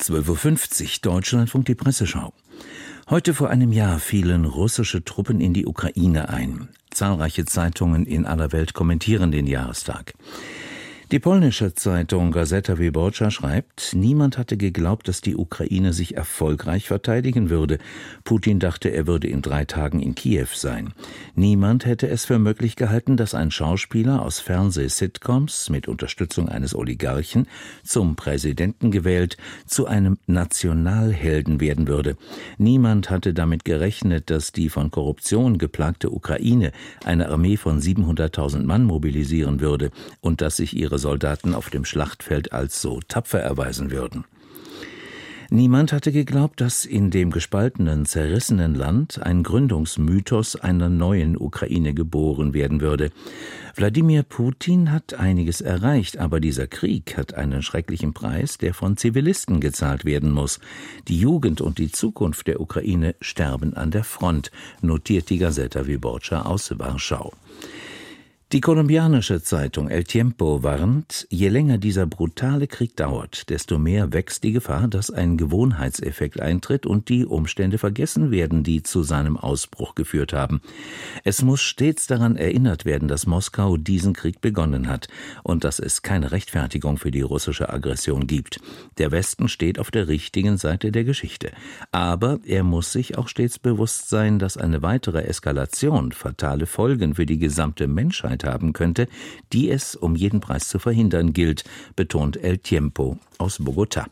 12.50 Uhr Deutschlandfunk die Presseschau. Heute vor einem Jahr fielen russische Truppen in die Ukraine ein. Zahlreiche Zeitungen in aller Welt kommentieren den Jahrestag. Die polnische Zeitung Gazeta Wyborcza schreibt, niemand hatte geglaubt, dass die Ukraine sich erfolgreich verteidigen würde. Putin dachte, er würde in drei Tagen in Kiew sein. Niemand hätte es für möglich gehalten, dass ein Schauspieler aus Fernseh-Sitcoms mit Unterstützung eines Oligarchen zum Präsidenten gewählt zu einem Nationalhelden werden würde. Niemand hatte damit gerechnet, dass die von Korruption geplagte Ukraine eine Armee von 700.000 Mann mobilisieren würde und dass sich ihre Soldaten auf dem Schlachtfeld als so tapfer erweisen würden. Niemand hatte geglaubt, dass in dem gespaltenen, zerrissenen Land ein Gründungsmythos einer neuen Ukraine geboren werden würde. Wladimir Putin hat einiges erreicht, aber dieser Krieg hat einen schrecklichen Preis, der von Zivilisten gezahlt werden muss. Die Jugend und die Zukunft der Ukraine sterben an der Front, notiert die Gazeta Wyborcza aus Warschau. Die kolumbianische Zeitung El Tiempo warnt, je länger dieser brutale Krieg dauert, desto mehr wächst die Gefahr, dass ein Gewohnheitseffekt eintritt und die Umstände vergessen werden, die zu seinem Ausbruch geführt haben. Es muss stets daran erinnert werden, dass Moskau diesen Krieg begonnen hat und dass es keine Rechtfertigung für die russische Aggression gibt. Der Westen steht auf der richtigen Seite der Geschichte. Aber er muss sich auch stets bewusst sein, dass eine weitere Eskalation fatale Folgen für die gesamte Menschheit Möglichkeit haben könnte, die es um jeden Preis zu verhindern gilt, betont El Tiempo aus Bogotá.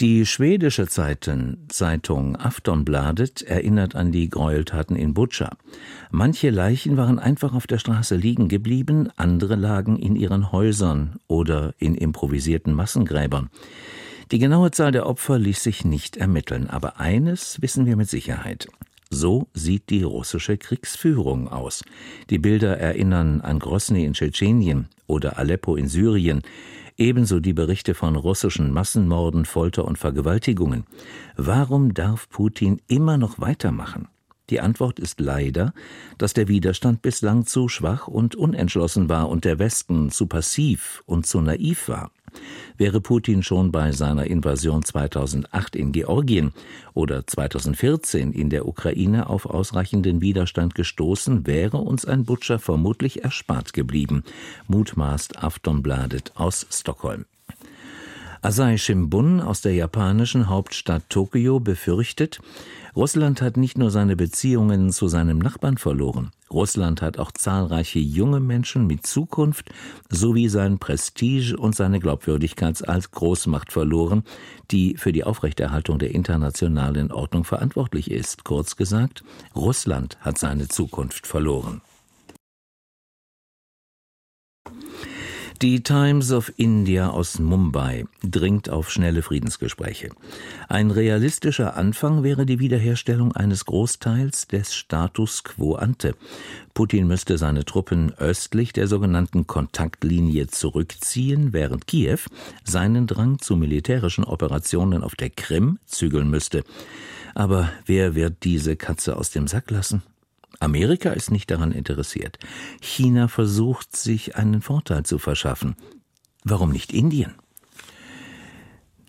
Die schwedische Zeitung Aftonbladet erinnert an die Gräueltaten in Butscha. Manche Leichen waren einfach auf der Straße liegen geblieben, andere lagen in ihren Häusern oder in improvisierten Massengräbern. Die genaue Zahl der Opfer ließ sich nicht ermitteln, aber eines wissen wir mit Sicherheit. So sieht die russische Kriegsführung aus. Die Bilder erinnern an Grosny in Tschetschenien oder Aleppo in Syrien, ebenso die Berichte von russischen Massenmorden, Folter und Vergewaltigungen. Warum darf Putin immer noch weitermachen? Die Antwort ist leider, dass der Widerstand bislang zu schwach und unentschlossen war und der Westen zu passiv und zu naiv war. Wäre Putin schon bei seiner Invasion 2008 in Georgien oder 2014 in der Ukraine auf ausreichenden Widerstand gestoßen, wäre uns ein Butcher vermutlich erspart geblieben, mutmaßt Aftonbladet aus Stockholm. Asahi Shimbun aus der japanischen Hauptstadt Tokio befürchtet, Russland hat nicht nur seine Beziehungen zu seinem Nachbarn verloren, Russland hat auch zahlreiche junge Menschen mit Zukunft sowie sein Prestige und seine Glaubwürdigkeit als Großmacht verloren, die für die Aufrechterhaltung der internationalen Ordnung verantwortlich ist. Kurz gesagt, Russland hat seine Zukunft verloren. Die Times of India aus Mumbai dringt auf schnelle Friedensgespräche. Ein realistischer Anfang wäre die Wiederherstellung eines Großteils des Status quo ante. Putin müsste seine Truppen östlich der sogenannten Kontaktlinie zurückziehen, während Kiew seinen Drang zu militärischen Operationen auf der Krim zügeln müsste. Aber wer wird diese Katze aus dem Sack lassen? Amerika ist nicht daran interessiert. China versucht, sich einen Vorteil zu verschaffen. Warum nicht Indien?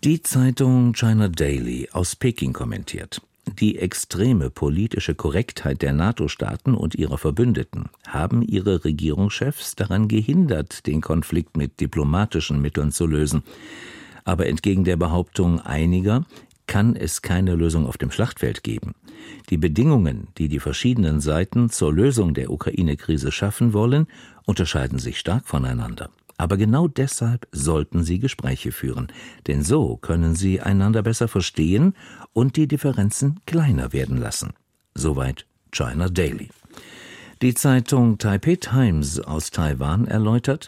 Die Zeitung China Daily aus Peking kommentiert. Die extreme politische Korrektheit der NATO-Staaten und ihrer Verbündeten haben ihre Regierungschefs daran gehindert, den Konflikt mit diplomatischen Mitteln zu lösen. Aber entgegen der Behauptung einiger kann es keine Lösung auf dem Schlachtfeld geben. Die Bedingungen, die die verschiedenen Seiten zur Lösung der Ukraine-Krise schaffen wollen, unterscheiden sich stark voneinander. Aber genau deshalb sollten sie Gespräche führen, denn so können sie einander besser verstehen und die Differenzen kleiner werden lassen. Soweit China Daily. Die Zeitung Taipei Times aus Taiwan erläutert,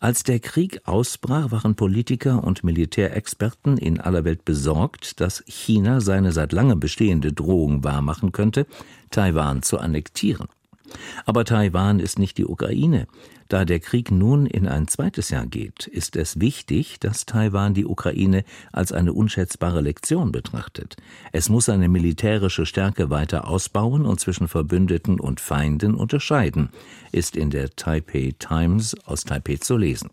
als der Krieg ausbrach, waren Politiker und Militärexperten in aller Welt besorgt, dass China seine seit langem bestehende Drohung wahrmachen könnte, Taiwan zu annektieren. Aber Taiwan ist nicht die Ukraine. Da der Krieg nun in ein zweites Jahr geht, ist es wichtig, dass Taiwan die Ukraine als eine unschätzbare Lektion betrachtet. Es muss seine militärische Stärke weiter ausbauen und zwischen Verbündeten und Feinden unterscheiden, ist in der Taipei Times aus Taipei zu lesen.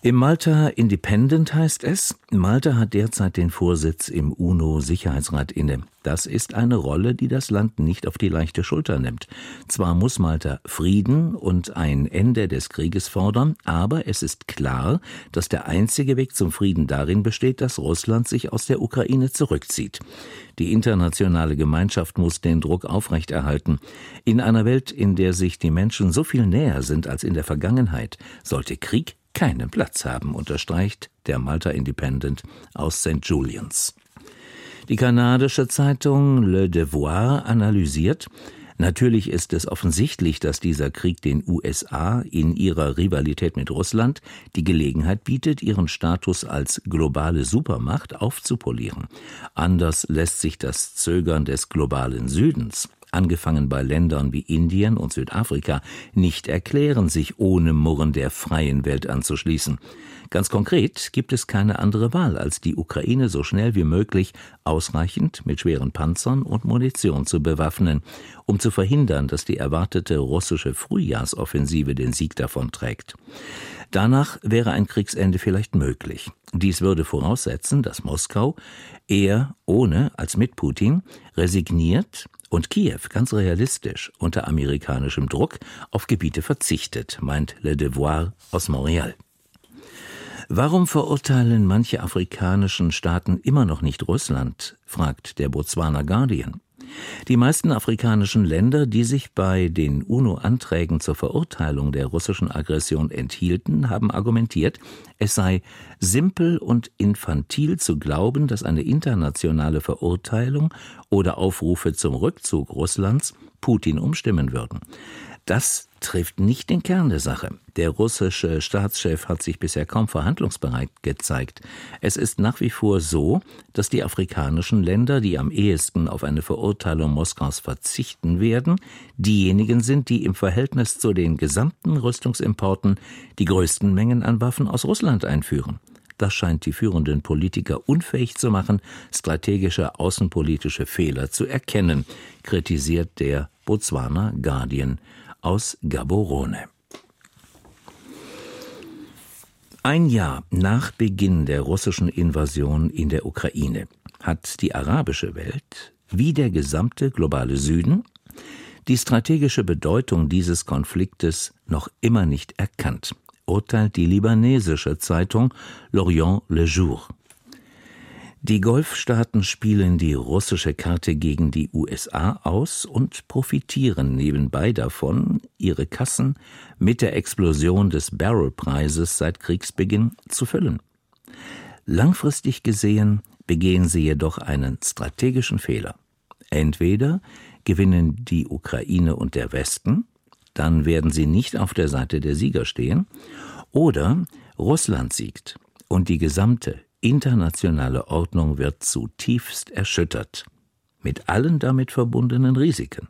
Im Malta Independent heißt es, Malta hat derzeit den Vorsitz im UNO-Sicherheitsrat inne. Das ist eine Rolle, die das Land nicht auf die leichte Schulter nimmt. Zwar muss Malta Frieden und ein Ende des Krieges fordern, aber es ist klar, dass der einzige Weg zum Frieden darin besteht, dass Russland sich aus der Ukraine zurückzieht. Die internationale Gemeinschaft muss den Druck aufrechterhalten. In einer Welt, in der sich die Menschen so viel näher sind als in der Vergangenheit, sollte Krieg keinen Platz haben, unterstreicht der Malta Independent aus St. Julians. Die kanadische Zeitung Le Devoir analysiert, Natürlich ist es offensichtlich, dass dieser Krieg den USA in ihrer Rivalität mit Russland die Gelegenheit bietet, ihren Status als globale Supermacht aufzupolieren. Anders lässt sich das Zögern des globalen Südens angefangen bei Ländern wie Indien und Südafrika, nicht erklären, sich ohne Murren der freien Welt anzuschließen. Ganz konkret gibt es keine andere Wahl, als die Ukraine so schnell wie möglich ausreichend mit schweren Panzern und Munition zu bewaffnen, um zu verhindern, dass die erwartete russische Frühjahrsoffensive den Sieg davonträgt. Danach wäre ein Kriegsende vielleicht möglich. Dies würde voraussetzen, dass Moskau eher ohne als mit Putin resigniert und Kiew ganz realistisch unter amerikanischem Druck auf Gebiete verzichtet, meint Le Devoir aus Montreal. Warum verurteilen manche afrikanischen Staaten immer noch nicht Russland? fragt der Botswana Guardian. Die meisten afrikanischen Länder, die sich bei den UNO-Anträgen zur Verurteilung der russischen Aggression enthielten, haben argumentiert, es sei simpel und infantil zu glauben, dass eine internationale Verurteilung oder Aufrufe zum Rückzug Russlands Putin umstimmen würden. Das trifft nicht den Kern der Sache. Der russische Staatschef hat sich bisher kaum verhandlungsbereit gezeigt. Es ist nach wie vor so, dass die afrikanischen Länder, die am ehesten auf eine Verurteilung Moskaus verzichten werden, diejenigen sind, die im Verhältnis zu den gesamten Rüstungsimporten die größten Mengen an Waffen aus Russland einführen. Das scheint die führenden Politiker unfähig zu machen, strategische außenpolitische Fehler zu erkennen, kritisiert der Botswana Guardian aus Gaborone. Ein Jahr nach Beginn der russischen Invasion in der Ukraine hat die arabische Welt, wie der gesamte globale Süden, die strategische Bedeutung dieses Konfliktes noch immer nicht erkannt, urteilt die libanesische Zeitung L'Orient Le Jour. Die Golfstaaten spielen die russische Karte gegen die USA aus und profitieren nebenbei davon, ihre Kassen mit der Explosion des Barrelpreises seit Kriegsbeginn zu füllen. Langfristig gesehen begehen sie jedoch einen strategischen Fehler. Entweder gewinnen die Ukraine und der Westen, dann werden sie nicht auf der Seite der Sieger stehen, oder Russland siegt und die gesamte internationale Ordnung wird zutiefst erschüttert, mit allen damit verbundenen Risiken.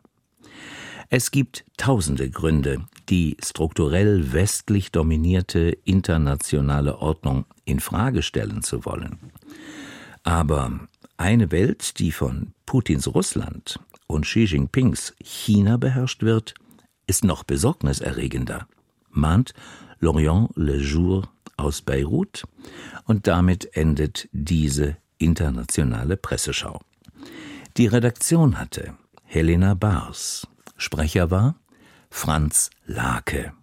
Es gibt tausende Gründe, die strukturell westlich dominierte internationale Ordnung in Frage stellen zu wollen. Aber eine Welt, die von Putins Russland und Xi Jinpings China beherrscht wird, ist noch besorgniserregender, mahnt Lorient Le Jour aus Beirut und damit endet diese internationale Presseschau. Die Redaktion hatte Helena Bars, Sprecher war Franz Lake.